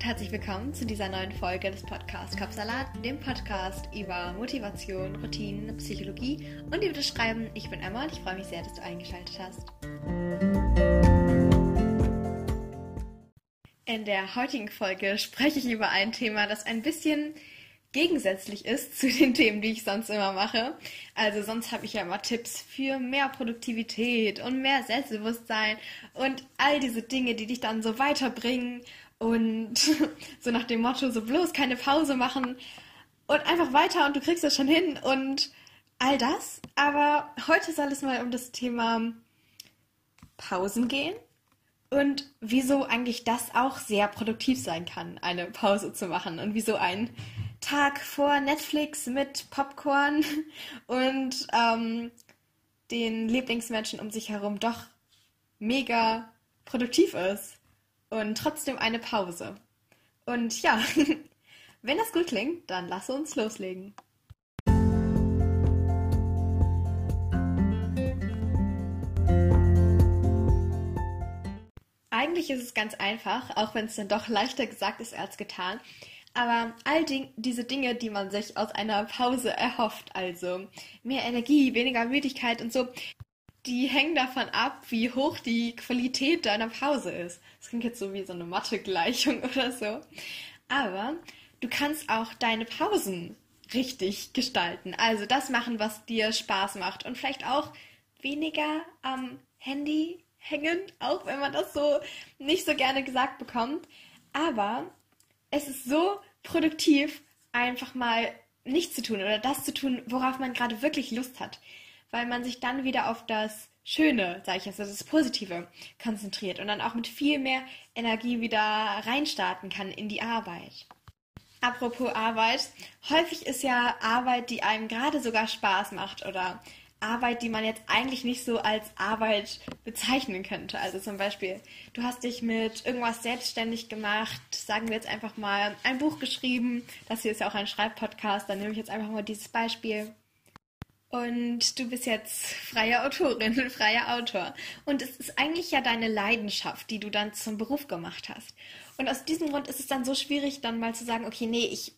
und herzlich willkommen zu dieser neuen Folge des Podcasts Kopfsalat, dem Podcast über Motivation, Routinen, Psychologie und über das Schreiben. Ich bin Emma und ich freue mich sehr, dass du eingeschaltet hast. In der heutigen Folge spreche ich über ein Thema, das ein bisschen gegensätzlich ist zu den Themen, die ich sonst immer mache. Also sonst habe ich ja immer Tipps für mehr Produktivität und mehr Selbstbewusstsein und all diese Dinge, die dich dann so weiterbringen und so nach dem Motto, so bloß keine Pause machen und einfach weiter und du kriegst es schon hin und all das. Aber heute soll es mal um das Thema Pausen gehen und wieso eigentlich das auch sehr produktiv sein kann, eine Pause zu machen und wieso ein Tag vor Netflix mit Popcorn und ähm, den Lieblingsmenschen um sich herum doch mega produktiv ist und trotzdem eine Pause. Und ja, wenn das gut klingt, dann lass uns loslegen. Eigentlich ist es ganz einfach, auch wenn es dann doch leichter gesagt ist als getan. Aber all die, diese Dinge, die man sich aus einer Pause erhofft, also mehr Energie, weniger Müdigkeit und so, die hängen davon ab, wie hoch die Qualität deiner Pause ist. Das klingt jetzt so wie so eine Mathe-Gleichung oder so. Aber du kannst auch deine Pausen richtig gestalten. Also das machen, was dir Spaß macht. Und vielleicht auch weniger am Handy hängen, auch wenn man das so nicht so gerne gesagt bekommt. Aber es ist so produktiv, einfach mal nichts zu tun oder das zu tun, worauf man gerade wirklich Lust hat. Weil man sich dann wieder auf das Schöne, sage ich jetzt, also das Positive konzentriert und dann auch mit viel mehr Energie wieder reinstarten kann in die Arbeit. Apropos Arbeit, häufig ist ja Arbeit, die einem gerade sogar Spaß macht oder Arbeit, die man jetzt eigentlich nicht so als Arbeit bezeichnen könnte. Also zum Beispiel, du hast dich mit irgendwas selbstständig gemacht, sagen wir jetzt einfach mal ein Buch geschrieben. Das hier ist ja auch ein Schreibpodcast, dann nehme ich jetzt einfach mal dieses Beispiel. Und du bist jetzt freie Autorin, freier Autor. Und es ist eigentlich ja deine Leidenschaft, die du dann zum Beruf gemacht hast. Und aus diesem Grund ist es dann so schwierig, dann mal zu sagen, okay, nee, ich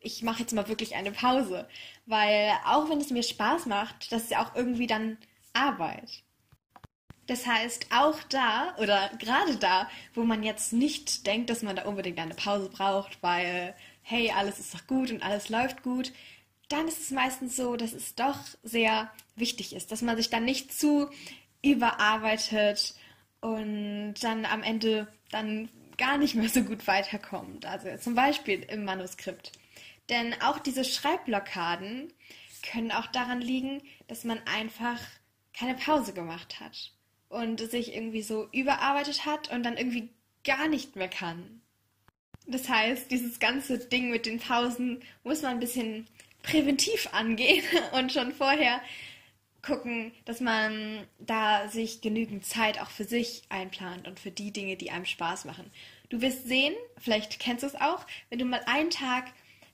ich mache jetzt mal wirklich eine Pause. Weil auch wenn es mir Spaß macht, das ist ja auch irgendwie dann Arbeit. Das heißt, auch da oder gerade da, wo man jetzt nicht denkt, dass man da unbedingt eine Pause braucht, weil, hey, alles ist doch gut und alles läuft gut, dann ist es meistens so, dass es doch sehr wichtig ist, dass man sich dann nicht zu überarbeitet und dann am Ende dann gar nicht mehr so gut weiterkommt. Also zum Beispiel im Manuskript. Denn auch diese Schreibblockaden können auch daran liegen, dass man einfach keine Pause gemacht hat und sich irgendwie so überarbeitet hat und dann irgendwie gar nicht mehr kann. Das heißt, dieses ganze Ding mit den Pausen muss man ein bisschen präventiv angehen und schon vorher gucken, dass man da sich genügend Zeit auch für sich einplant und für die Dinge, die einem Spaß machen. Du wirst sehen, vielleicht kennst du es auch, wenn du mal einen Tag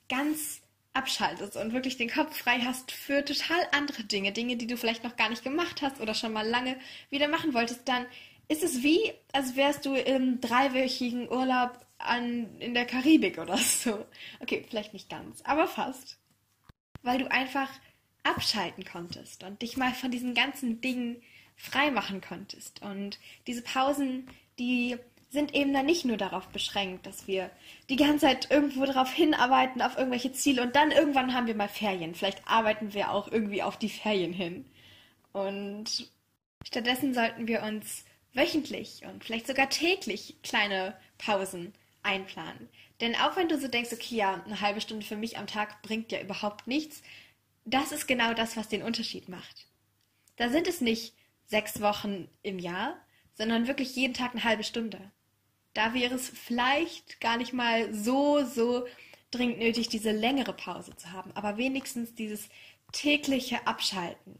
ganz abschaltest und wirklich den Kopf frei hast für total andere Dinge, Dinge, die du vielleicht noch gar nicht gemacht hast oder schon mal lange wieder machen wolltest, dann ist es wie, als wärst du im dreiwöchigen Urlaub an, in der Karibik oder so. Okay, vielleicht nicht ganz, aber fast. Weil du einfach abschalten konntest und dich mal von diesen ganzen Dingen frei machen konntest. Und diese Pausen, die sind eben dann nicht nur darauf beschränkt, dass wir die ganze Zeit irgendwo darauf hinarbeiten, auf irgendwelche Ziele und dann irgendwann haben wir mal Ferien. Vielleicht arbeiten wir auch irgendwie auf die Ferien hin. Und stattdessen sollten wir uns wöchentlich und vielleicht sogar täglich kleine Pausen einplanen. Denn auch wenn du so denkst, okay, ja, eine halbe Stunde für mich am Tag bringt ja überhaupt nichts, das ist genau das, was den Unterschied macht. Da sind es nicht sechs Wochen im Jahr, sondern wirklich jeden Tag eine halbe Stunde da wäre es vielleicht gar nicht mal so, so dringend nötig, diese längere Pause zu haben, aber wenigstens dieses tägliche Abschalten.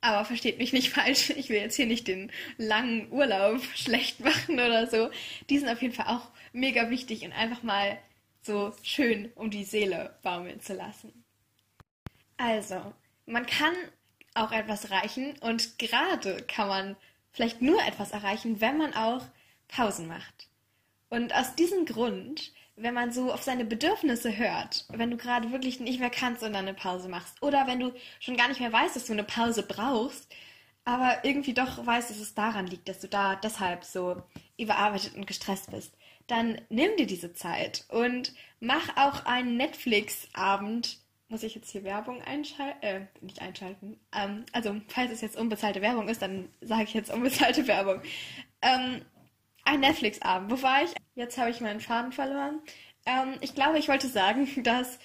Aber versteht mich nicht falsch, ich will jetzt hier nicht den langen Urlaub schlecht machen oder so. Die sind auf jeden Fall auch mega wichtig und einfach mal so schön um die Seele baumeln zu lassen. Also, man kann auch etwas erreichen und gerade kann man vielleicht nur etwas erreichen, wenn man auch Pausen macht. Und aus diesem Grund, wenn man so auf seine Bedürfnisse hört, wenn du gerade wirklich nicht mehr kannst und dann eine Pause machst, oder wenn du schon gar nicht mehr weißt, dass du eine Pause brauchst, aber irgendwie doch weißt, dass es daran liegt, dass du da deshalb so überarbeitet und gestresst bist, dann nimm dir diese Zeit und mach auch einen Netflix-Abend. Muss ich jetzt hier Werbung einschalten? Äh, nicht einschalten. Ähm, also, falls es jetzt unbezahlte Werbung ist, dann sage ich jetzt unbezahlte Werbung. Ähm, ein Netflix-Abend. Wo war ich? Jetzt habe ich meinen Faden verloren. Ähm, ich glaube, ich wollte sagen, dass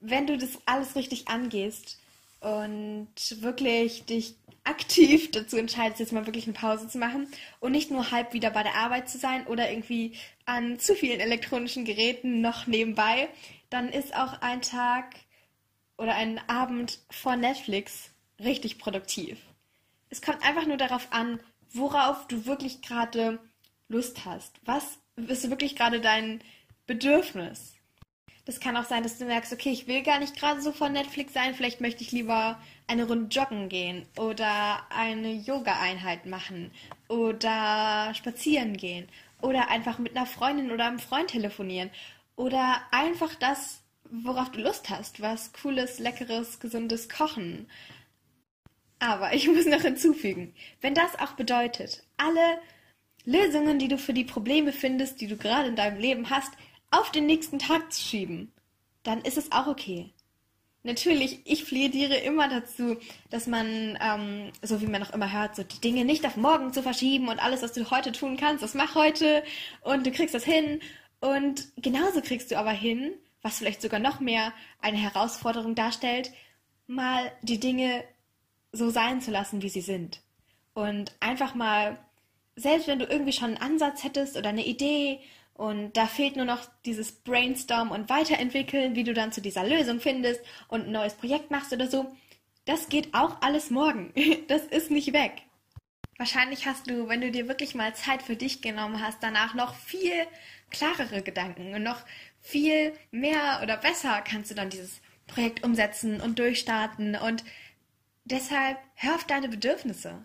wenn du das alles richtig angehst und wirklich dich aktiv dazu entscheidest, jetzt mal wirklich eine Pause zu machen und nicht nur halb wieder bei der Arbeit zu sein oder irgendwie an zu vielen elektronischen Geräten noch nebenbei, dann ist auch ein Tag oder ein Abend vor Netflix richtig produktiv. Es kommt einfach nur darauf an, worauf du wirklich gerade Lust hast. Was ist wirklich gerade dein Bedürfnis? Das kann auch sein, dass du merkst, okay, ich will gar nicht gerade so von Netflix sein, vielleicht möchte ich lieber eine Runde joggen gehen oder eine Yoga-Einheit machen oder spazieren gehen oder einfach mit einer Freundin oder einem Freund telefonieren oder einfach das, worauf du Lust hast, was cooles, leckeres, gesundes Kochen. Aber ich muss noch hinzufügen, wenn das auch bedeutet, alle Lösungen, die du für die Probleme findest, die du gerade in deinem Leben hast, auf den nächsten Tag zu schieben, dann ist es auch okay. Natürlich, ich plädiere immer dazu, dass man, ähm, so wie man auch immer hört, so die Dinge nicht auf morgen zu verschieben und alles, was du heute tun kannst, das mach heute und du kriegst das hin. Und genauso kriegst du aber hin, was vielleicht sogar noch mehr eine Herausforderung darstellt, mal die Dinge so sein zu lassen, wie sie sind. Und einfach mal, selbst wenn du irgendwie schon einen Ansatz hättest oder eine Idee und da fehlt nur noch dieses Brainstorm und Weiterentwickeln, wie du dann zu dieser Lösung findest und ein neues Projekt machst oder so. Das geht auch alles morgen. Das ist nicht weg. Wahrscheinlich hast du, wenn du dir wirklich mal Zeit für dich genommen hast, danach noch viel klarere Gedanken und noch viel mehr oder besser kannst du dann dieses Projekt umsetzen und durchstarten und deshalb hör auf deine Bedürfnisse.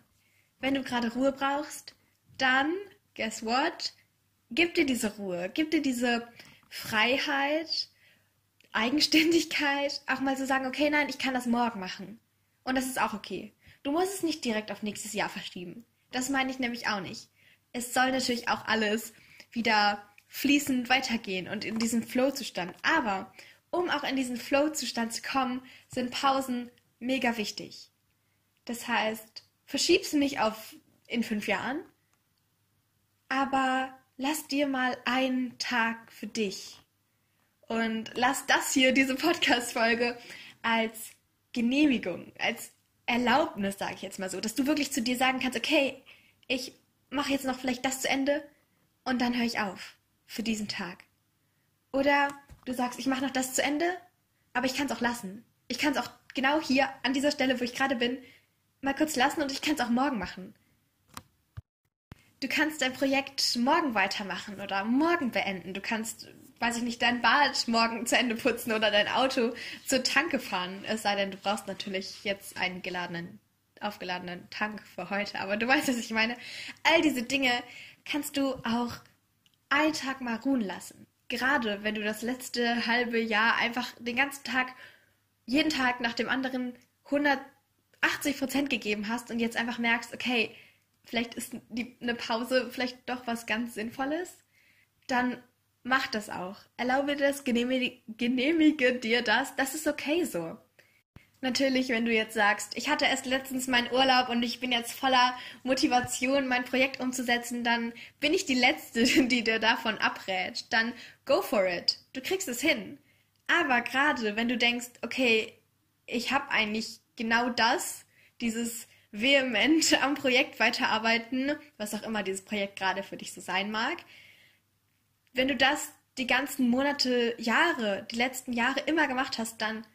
Wenn du gerade Ruhe brauchst, dann, guess what? gib dir diese Ruhe, gib dir diese Freiheit, Eigenständigkeit, auch mal zu sagen, okay, nein, ich kann das morgen machen. Und das ist auch okay. Du musst es nicht direkt auf nächstes Jahr verschieben. Das meine ich nämlich auch nicht. Es soll natürlich auch alles wieder fließend weitergehen und in diesen Flow-Zustand. Aber um auch in diesen Flow-Zustand zu kommen, sind Pausen mega wichtig. Das heißt, verschiebst du nicht auf in fünf Jahren, aber lass dir mal einen Tag für dich. Und lass das hier, diese Podcast-Folge, als Genehmigung, als Erlaubnis, sage ich jetzt mal so, dass du wirklich zu dir sagen kannst, okay, ich mache jetzt noch vielleicht das zu Ende und dann höre ich auf für diesen Tag. Oder du sagst, ich mache noch das zu Ende, aber ich kann es auch lassen. Ich kann es auch genau hier an dieser Stelle, wo ich gerade bin, mal kurz lassen und ich kann es auch morgen machen du kannst dein Projekt morgen weitermachen oder morgen beenden. Du kannst, weiß ich nicht, dein Bad morgen zu Ende putzen oder dein Auto zur Tanke fahren. Es sei denn, du brauchst natürlich jetzt einen geladenen, aufgeladenen Tank für heute. Aber du weißt, was ich meine. All diese Dinge kannst du auch einen Tag mal ruhen lassen. Gerade wenn du das letzte halbe Jahr einfach den ganzen Tag, jeden Tag nach dem anderen 180 Prozent gegeben hast und jetzt einfach merkst, okay, vielleicht ist die, eine Pause vielleicht doch was ganz Sinnvolles, dann mach das auch. Erlaube das, genehmige, genehmige dir das. Das ist okay so. Natürlich, wenn du jetzt sagst, ich hatte erst letztens meinen Urlaub und ich bin jetzt voller Motivation, mein Projekt umzusetzen, dann bin ich die Letzte, die dir davon abrät. Dann go for it. Du kriegst es hin. Aber gerade wenn du denkst, okay, ich habe eigentlich genau das, dieses vehement am Projekt weiterarbeiten, was auch immer dieses Projekt gerade für dich so sein mag. Wenn du das die ganzen Monate, Jahre, die letzten Jahre immer gemacht hast, dann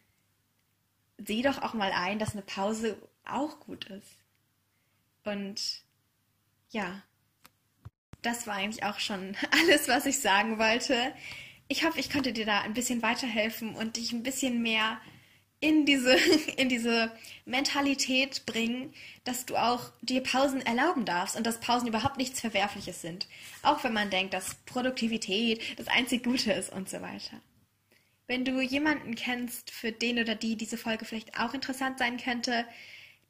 sieh doch auch mal ein, dass eine Pause auch gut ist. Und ja, das war eigentlich auch schon alles, was ich sagen wollte. Ich hoffe, ich konnte dir da ein bisschen weiterhelfen und dich ein bisschen mehr in diese, in diese Mentalität bringen, dass du auch dir Pausen erlauben darfst und dass Pausen überhaupt nichts Verwerfliches sind. Auch wenn man denkt, dass Produktivität das einzig Gute ist und so weiter. Wenn du jemanden kennst, für den oder die diese Folge vielleicht auch interessant sein könnte,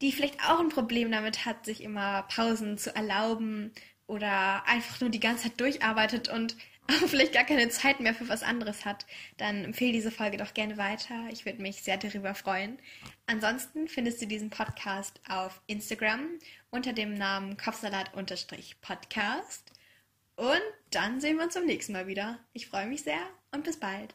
die vielleicht auch ein Problem damit hat, sich immer Pausen zu erlauben oder einfach nur die ganze Zeit durcharbeitet und aber vielleicht gar keine Zeit mehr für was anderes hat, dann empfehle diese Folge doch gerne weiter. Ich würde mich sehr darüber freuen. Ansonsten findest du diesen Podcast auf Instagram unter dem Namen Kopfsalat-Podcast. Und dann sehen wir uns beim nächsten Mal wieder. Ich freue mich sehr und bis bald.